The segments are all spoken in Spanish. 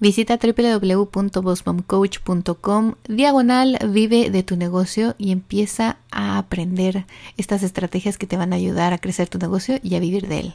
Visita www.bossmomcoach.com diagonal vive de tu negocio y empieza a aprender estas estrategias que te van a ayudar a crecer tu negocio y a vivir de él.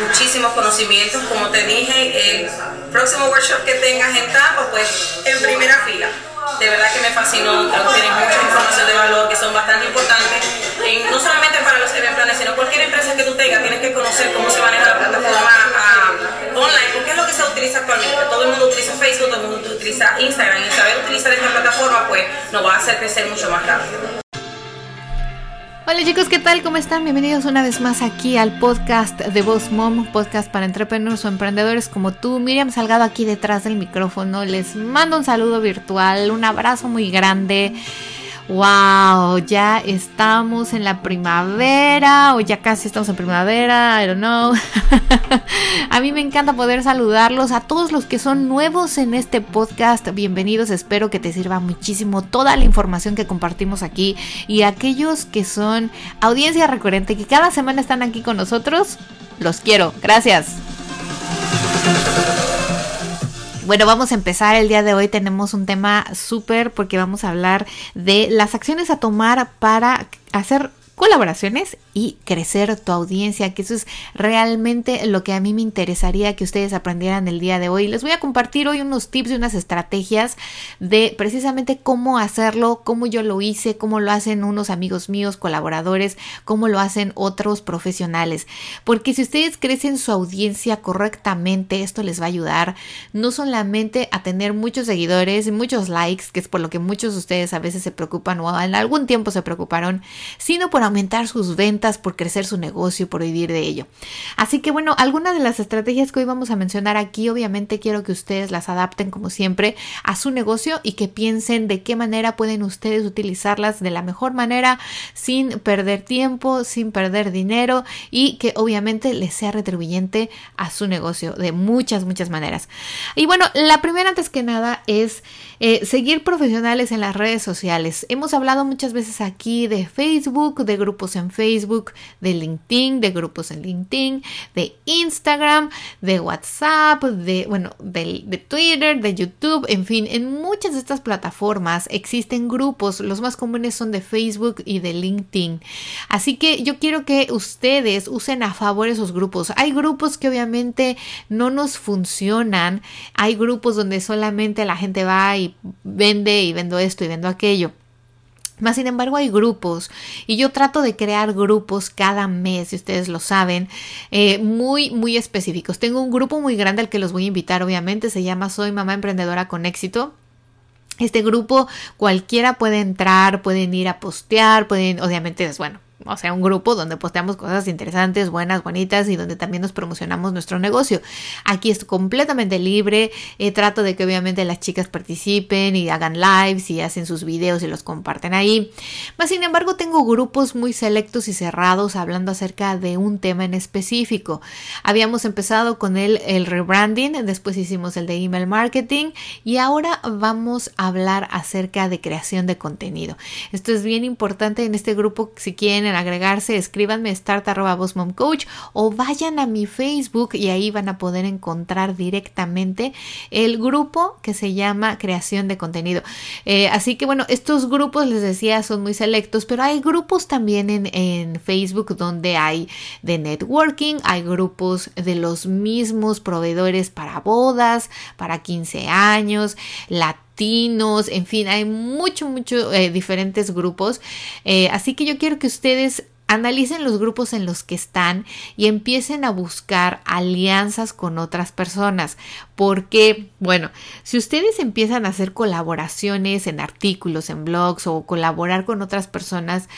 Muchísimos conocimientos. Como te dije, el próximo workshop que tengas en Tampa, pues en primera fila de verdad que me fascinó, tienen mucha información de valor que son bastante importantes, no solamente para los event planners, sino cualquier empresa que tú tengas, tienes que conocer cómo se maneja la plataforma ah, online, porque es lo que se utiliza actualmente. Todo el mundo utiliza Facebook, todo el mundo utiliza Instagram, y saber utilizar esta plataforma, pues nos va a hacer crecer mucho más rápido. Hola chicos, ¿qué tal? ¿Cómo están? Bienvenidos una vez más aquí al podcast de Boss Mom, podcast para entrepreneurs o emprendedores como tú. Miriam Salgado aquí detrás del micrófono. Les mando un saludo virtual, un abrazo muy grande. Wow, ya estamos en la primavera o ya casi estamos en primavera, I don't know. a mí me encanta poder saludarlos a todos los que son nuevos en este podcast. Bienvenidos, espero que te sirva muchísimo toda la información que compartimos aquí y aquellos que son audiencia recurrente que cada semana están aquí con nosotros, los quiero. Gracias. Bueno, vamos a empezar el día de hoy. Tenemos un tema súper porque vamos a hablar de las acciones a tomar para hacer colaboraciones y crecer tu audiencia, que eso es realmente lo que a mí me interesaría que ustedes aprendieran el día de hoy. Les voy a compartir hoy unos tips y unas estrategias de precisamente cómo hacerlo, cómo yo lo hice, cómo lo hacen unos amigos míos, colaboradores, cómo lo hacen otros profesionales. Porque si ustedes crecen su audiencia correctamente, esto les va a ayudar no solamente a tener muchos seguidores y muchos likes, que es por lo que muchos de ustedes a veces se preocupan o en algún tiempo se preocuparon, sino por aumentar sus ventas, por crecer su negocio, por vivir de ello. Así que bueno, algunas de las estrategias que hoy vamos a mencionar aquí, obviamente quiero que ustedes las adapten como siempre a su negocio y que piensen de qué manera pueden ustedes utilizarlas de la mejor manera sin perder tiempo, sin perder dinero y que obviamente les sea retribuyente a su negocio de muchas, muchas maneras. Y bueno, la primera antes que nada es eh, seguir profesionales en las redes sociales. Hemos hablado muchas veces aquí de Facebook, de grupos en Facebook, de LinkedIn, de grupos en LinkedIn, de Instagram, de WhatsApp, de, bueno, de, de Twitter, de YouTube, en fin, en muchas de estas plataformas existen grupos, los más comunes son de Facebook y de LinkedIn. Así que yo quiero que ustedes usen a favor esos grupos. Hay grupos que obviamente no nos funcionan, hay grupos donde solamente la gente va y vende y vendo esto y vendo aquello. Más sin embargo hay grupos y yo trato de crear grupos cada mes, si ustedes lo saben, eh, muy, muy específicos. Tengo un grupo muy grande al que los voy a invitar, obviamente, se llama Soy Mamá Emprendedora con Éxito. Este grupo cualquiera puede entrar, pueden ir a postear, pueden, obviamente es bueno, o sea, un grupo donde posteamos cosas interesantes, buenas, bonitas y donde también nos promocionamos nuestro negocio. Aquí es completamente libre, eh, trato de que obviamente las chicas participen y hagan lives y hacen sus videos y los comparten ahí. Mas, sin embargo, tengo grupos muy selectos y cerrados hablando acerca de un tema en específico. Habíamos empezado con el, el rebranding, después hicimos el de email marketing y ahora vamos a hablar acerca de creación de contenido. Esto es bien importante en este grupo si quieren agregarse, escríbanme start.bossmomcoach o vayan a mi Facebook y ahí van a poder encontrar directamente el grupo que se llama creación de contenido. Eh, así que bueno, estos grupos les decía son muy selectos, pero hay grupos también en, en Facebook donde hay de networking, hay grupos de los mismos proveedores para bodas, para 15 años, la en fin, hay mucho, mucho eh, diferentes grupos. Eh, así que yo quiero que ustedes analicen los grupos en los que están y empiecen a buscar alianzas con otras personas. Porque, bueno, si ustedes empiezan a hacer colaboraciones en artículos, en blogs o colaborar con otras personas,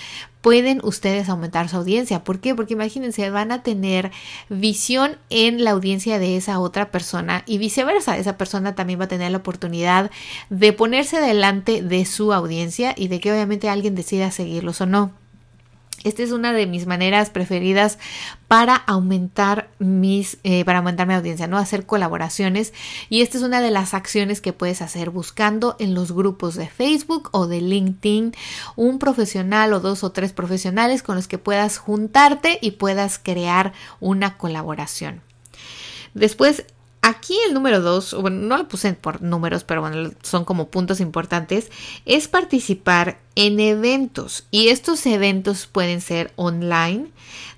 pueden ustedes aumentar su audiencia. ¿Por qué? Porque imagínense, van a tener visión en la audiencia de esa otra persona y viceversa. Esa persona también va a tener la oportunidad de ponerse delante de su audiencia y de que obviamente alguien decida seguirlos o no. Esta es una de mis maneras preferidas para aumentar mis, eh, para aumentar mi audiencia, ¿no? Hacer colaboraciones. Y esta es una de las acciones que puedes hacer buscando en los grupos de Facebook o de LinkedIn un profesional o dos o tres profesionales con los que puedas juntarte y puedas crear una colaboración. Después, Aquí el número dos, bueno, no lo puse por números, pero bueno, son como puntos importantes, es participar en eventos. Y estos eventos pueden ser online,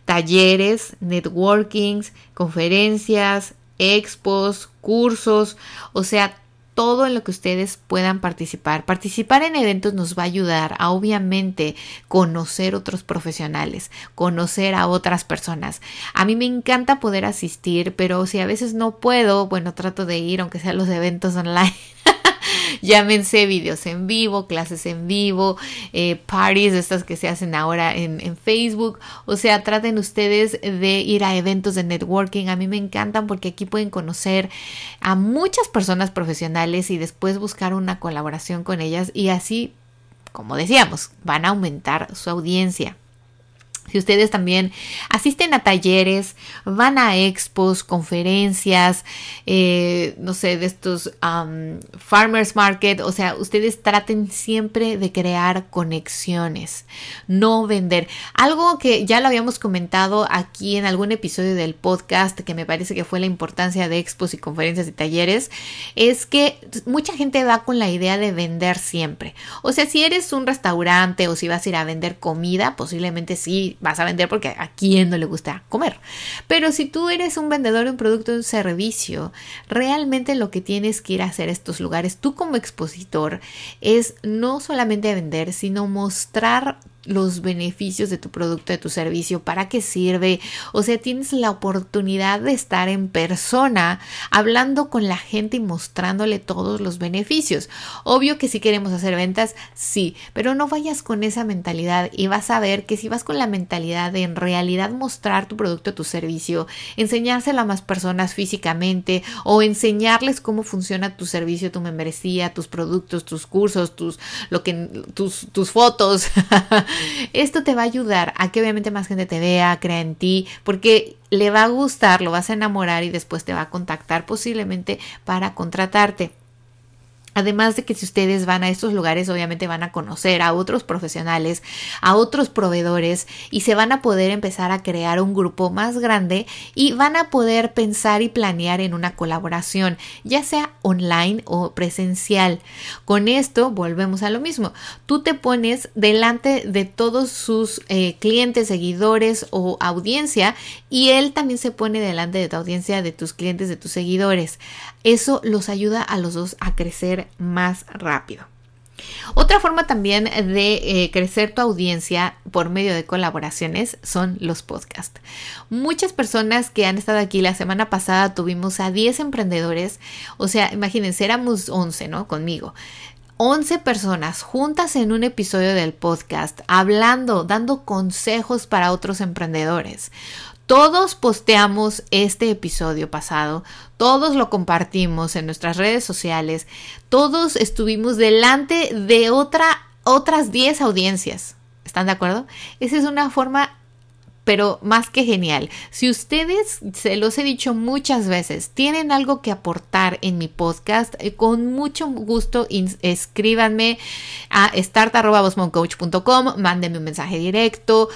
talleres, networkings, conferencias, expos, cursos, o sea, todo en lo que ustedes puedan participar. Participar en eventos nos va a ayudar a obviamente conocer otros profesionales, conocer a otras personas. A mí me encanta poder asistir, pero si a veces no puedo, bueno, trato de ir aunque sean los eventos online. Llámense videos en vivo, clases en vivo, eh, parties, estas que se hacen ahora en, en, Facebook. O sea, traten ustedes de ir a eventos de networking. A mí me encantan porque aquí pueden conocer a muchas personas profesionales y después buscar una colaboración con ellas y así, como decíamos, van a aumentar su audiencia. Si ustedes también asisten a talleres, van a expos, conferencias, eh, no sé, de estos farmers market, o sea, ustedes traten siempre de crear conexiones, no vender. Algo que ya lo habíamos comentado aquí en algún episodio del podcast, que me parece que fue la importancia de expos y conferencias y talleres, es que mucha gente va con la idea de vender siempre. O sea, si eres un restaurante o si vas a ir a vender comida, posiblemente sí vas a vender porque a quién no le gusta comer. Pero si tú eres un vendedor de un producto o un servicio, realmente lo que tienes que ir a hacer a estos lugares, tú como expositor, es no solamente vender, sino mostrar los beneficios de tu producto, de tu servicio, para qué sirve. O sea, tienes la oportunidad de estar en persona hablando con la gente y mostrándole todos los beneficios. Obvio que si queremos hacer ventas, sí, pero no vayas con esa mentalidad y vas a ver que si vas con la mentalidad de en realidad mostrar tu producto, tu servicio, enseñárselo a más personas físicamente o enseñarles cómo funciona tu servicio, tu membresía, tus productos, tus cursos, tus lo que tus tus fotos Esto te va a ayudar a que obviamente más gente te vea, crea en ti, porque le va a gustar, lo vas a enamorar y después te va a contactar posiblemente para contratarte. Además de que si ustedes van a estos lugares, obviamente van a conocer a otros profesionales, a otros proveedores y se van a poder empezar a crear un grupo más grande y van a poder pensar y planear en una colaboración, ya sea online o presencial. Con esto volvemos a lo mismo. Tú te pones delante de todos sus eh, clientes, seguidores o audiencia y él también se pone delante de tu audiencia, de tus clientes, de tus seguidores. Eso los ayuda a los dos a crecer más rápido. Otra forma también de eh, crecer tu audiencia por medio de colaboraciones son los podcasts. Muchas personas que han estado aquí la semana pasada tuvimos a 10 emprendedores, o sea, imagínense, éramos 11, ¿no? Conmigo. 11 personas juntas en un episodio del podcast, hablando, dando consejos para otros emprendedores. Todos posteamos este episodio pasado, todos lo compartimos en nuestras redes sociales, todos estuvimos delante de otra, otras 10 audiencias. ¿Están de acuerdo? Esa es una forma pero más que genial. Si ustedes, se los he dicho muchas veces, tienen algo que aportar en mi podcast, eh, con mucho gusto escríbanme a start.bosmoncoach.com, mándenme un mensaje directo,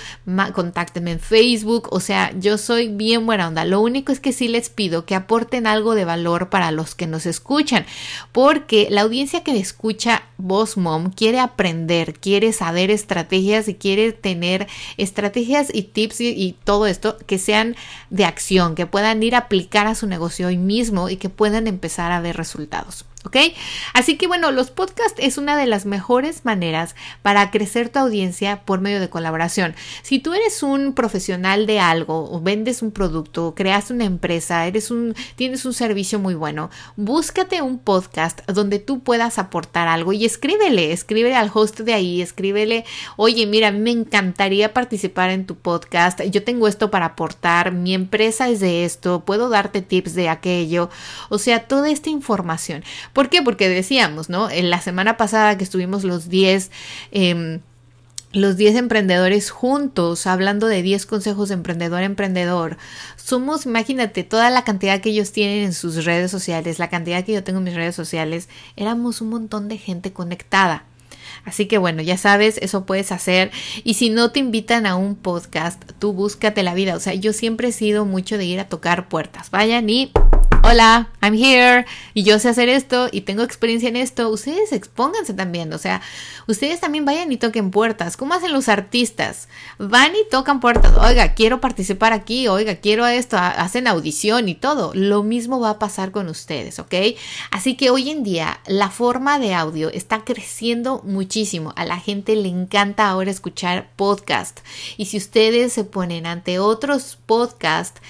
contáctenme en Facebook, o sea, yo soy bien buena onda. Lo único es que sí les pido que aporten algo de valor para los que nos escuchan, porque la audiencia que escucha Boss Mom quiere aprender, quiere saber estrategias y quiere tener estrategias y tips y, todo esto que sean de acción, que puedan ir a aplicar a su negocio hoy mismo y que puedan empezar a ver resultados. ¿Ok? Así que bueno, los podcasts es una de las mejores maneras para crecer tu audiencia por medio de colaboración. Si tú eres un profesional de algo o vendes un producto, creas una empresa, eres un tienes un servicio muy bueno, búscate un podcast donde tú puedas aportar algo y escríbele, escríbele al host de ahí, escríbele, "Oye, mira, me encantaría participar en tu podcast. Yo tengo esto para aportar, mi empresa es de esto, puedo darte tips de aquello." O sea, toda esta información ¿Por qué? Porque decíamos, ¿no? En la semana pasada que estuvimos los 10... Em, los 10 emprendedores juntos, hablando de 10 consejos de emprendedor a emprendedor. Somos, imagínate, toda la cantidad que ellos tienen en sus redes sociales, la cantidad que yo tengo en mis redes sociales, éramos un montón de gente conectada. Así que bueno, ya sabes, eso puedes hacer. Y si no te invitan a un podcast, tú búscate la vida. O sea, yo siempre he sido mucho de ir a tocar puertas. Vayan y hola, I'm here y yo sé hacer esto y tengo experiencia en esto, ustedes expónganse también, o sea, ustedes también vayan y toquen puertas. ¿Cómo hacen los artistas? Van y tocan puertas, oiga, quiero participar aquí, oiga, quiero esto, hacen audición y todo. Lo mismo va a pasar con ustedes, ¿ok? Así que hoy en día la forma de audio está creciendo muchísimo. A la gente le encanta ahora escuchar podcast. Y si ustedes se ponen ante otros podcasts,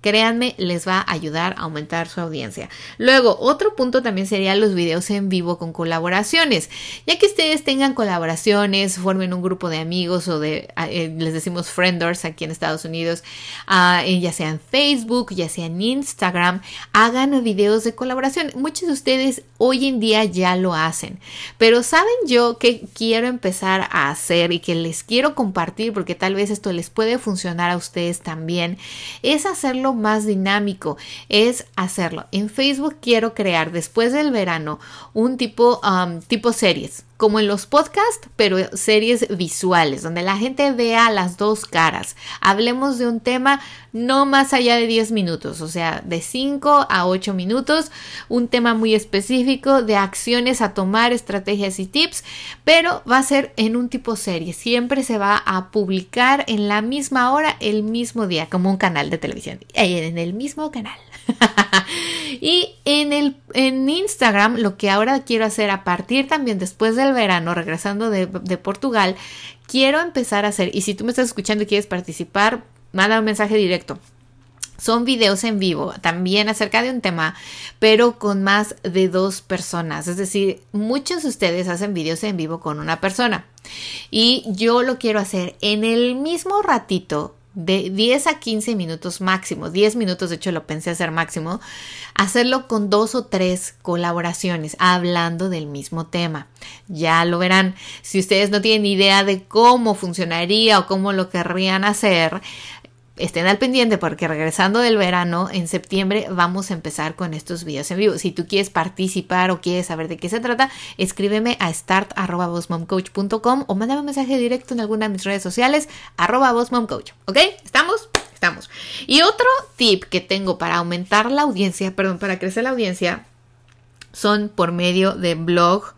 Créanme, les va a ayudar a aumentar su audiencia. Luego, otro punto también sería los videos en vivo con colaboraciones. Ya que ustedes tengan colaboraciones, formen un grupo de amigos o de, ah, eh, les decimos frienders aquí en Estados Unidos, uh, ya sea en Facebook, ya sea en Instagram, hagan videos de colaboración. Muchos de ustedes hoy en día ya lo hacen. Pero ¿saben yo que quiero empezar a hacer y que les quiero compartir porque tal vez esto les puede funcionar a ustedes también? Es hacerlo más dinámico es hacerlo. En Facebook quiero crear después del verano un tipo, um, tipo series como en los podcasts, pero series visuales, donde la gente vea las dos caras. Hablemos de un tema no más allá de 10 minutos, o sea, de 5 a 8 minutos, un tema muy específico de acciones a tomar, estrategias y tips, pero va a ser en un tipo serie. Siempre se va a publicar en la misma hora, el mismo día, como un canal de televisión, en el mismo canal. y en, el, en Instagram, lo que ahora quiero hacer a partir también después del verano, regresando de, de Portugal, quiero empezar a hacer, y si tú me estás escuchando y quieres participar, manda un mensaje directo. Son videos en vivo, también acerca de un tema, pero con más de dos personas. Es decir, muchos de ustedes hacen videos en vivo con una persona. Y yo lo quiero hacer en el mismo ratito de 10 a 15 minutos máximo, 10 minutos de hecho lo pensé hacer máximo, hacerlo con dos o tres colaboraciones hablando del mismo tema. Ya lo verán, si ustedes no tienen idea de cómo funcionaría o cómo lo querrían hacer, estén al pendiente porque regresando del verano, en septiembre vamos a empezar con estos videos en vivo. Si tú quieres participar o quieres saber de qué se trata, escríbeme a start.bossmomcoach.com o mándame un mensaje directo en alguna de mis redes sociales, arroba. ¿Ok? ¿Estamos? Estamos. Y otro tip que tengo para aumentar la audiencia, perdón, para crecer la audiencia, son por medio de blog,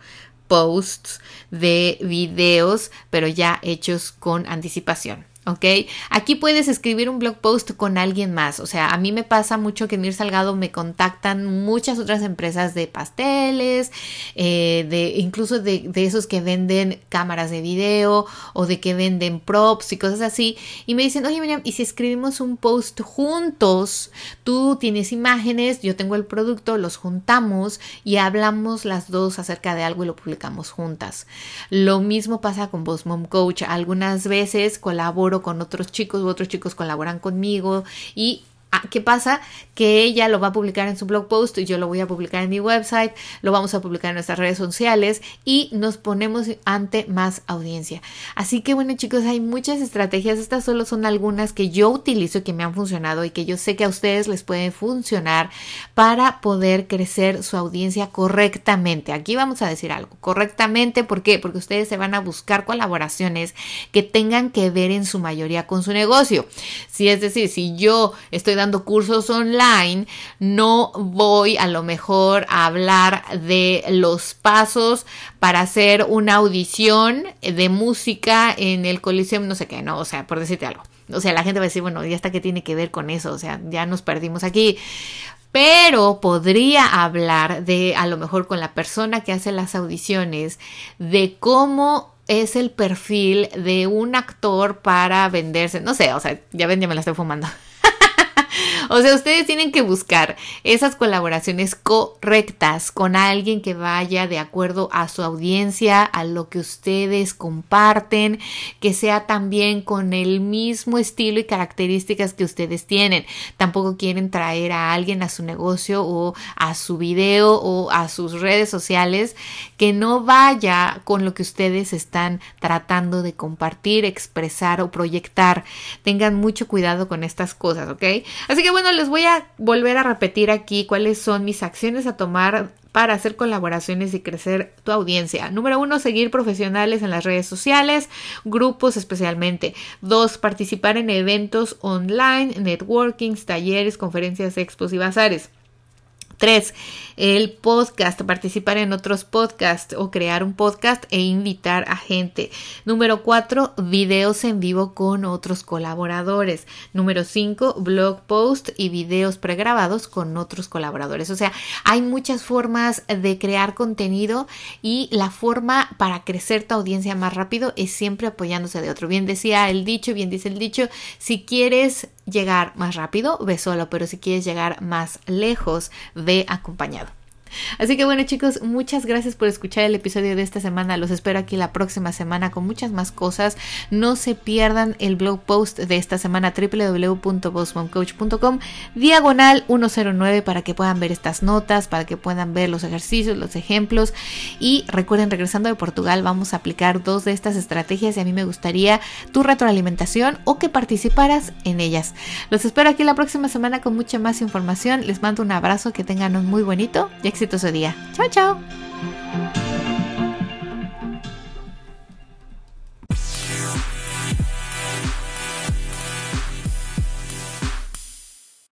posts, de videos, pero ya hechos con anticipación. ¿Ok? Aquí puedes escribir un blog post con alguien más, o sea, a mí me pasa mucho que en Mir Salgado me contactan muchas otras empresas de pasteles, eh, de incluso de, esos que venden cámaras de video o de que venden props y cosas así, y me dicen, oye Miriam, ¿y si escribimos un post juntos? Tú tienes imágenes, yo tengo el producto, los juntamos y hablamos las dos acerca de algo y lo publicamos juntas. Lo mismo pasa con Boss Mom Coach, algunas veces colaboro con otros chicos u otros chicos colaboran conmigo y ¿Qué pasa? Que ella lo va a publicar en su blog post y yo lo voy a publicar en mi website, lo vamos a publicar en nuestras redes sociales y nos ponemos ante más audiencia. Así que bueno chicos, hay muchas estrategias, estas solo son algunas que yo utilizo y que me han funcionado y que yo sé que a ustedes les pueden funcionar para poder crecer su audiencia correctamente. Aquí vamos a decir algo, correctamente, ¿por qué? Porque ustedes se van a buscar colaboraciones que tengan que ver en su mayoría con su negocio. Si es decir, si yo estoy dando cursos online, no voy a lo mejor a hablar de los pasos para hacer una audición de música en el Coliseum, no sé qué, no, o sea, por decirte algo. O sea, la gente va a decir, bueno, ¿y hasta qué tiene que ver con eso? O sea, ya nos perdimos aquí pero podría hablar de a lo mejor con la persona que hace las audiciones de cómo es el perfil de un actor para venderse. No sé, o sea, ya ven, ya me la estoy fumando. O sea, ustedes tienen que buscar esas colaboraciones correctas con alguien que vaya de acuerdo a su audiencia, a lo que ustedes comparten, que sea también con el mismo estilo y características que ustedes tienen. Tampoco quieren traer a alguien a su negocio o a su video o a sus redes sociales que no vaya con lo que ustedes están tratando de compartir, expresar o proyectar. Tengan mucho cuidado con estas cosas, ¿ok? Así que bueno, les voy a volver a repetir aquí cuáles son mis acciones a tomar para hacer colaboraciones y crecer tu audiencia. Número uno, seguir profesionales en las redes sociales, grupos especialmente. Dos, participar en eventos online, networkings, talleres, conferencias, expos y bazares. Tres, el podcast, participar en otros podcasts o crear un podcast e invitar a gente. Número cuatro, videos en vivo con otros colaboradores. Número cinco, blog post y videos pregrabados con otros colaboradores. O sea, hay muchas formas de crear contenido y la forma para crecer tu audiencia más rápido es siempre apoyándose de otro. Bien decía el dicho, bien dice el dicho, si quieres llegar más rápido, ve solo, pero si quieres llegar más lejos, ve acompañado. Así que bueno chicos, muchas gracias por escuchar el episodio de esta semana. Los espero aquí la próxima semana con muchas más cosas. No se pierdan el blog post de esta semana www.bossmomcoach.com diagonal 109 para que puedan ver estas notas, para que puedan ver los ejercicios, los ejemplos. Y recuerden, regresando de Portugal vamos a aplicar dos de estas estrategias y a mí me gustaría tu retroalimentación o que participaras en ellas. Los espero aquí la próxima semana con mucha más información. Les mando un abrazo, que tengan un muy bonito exitoso día. Chao, chao.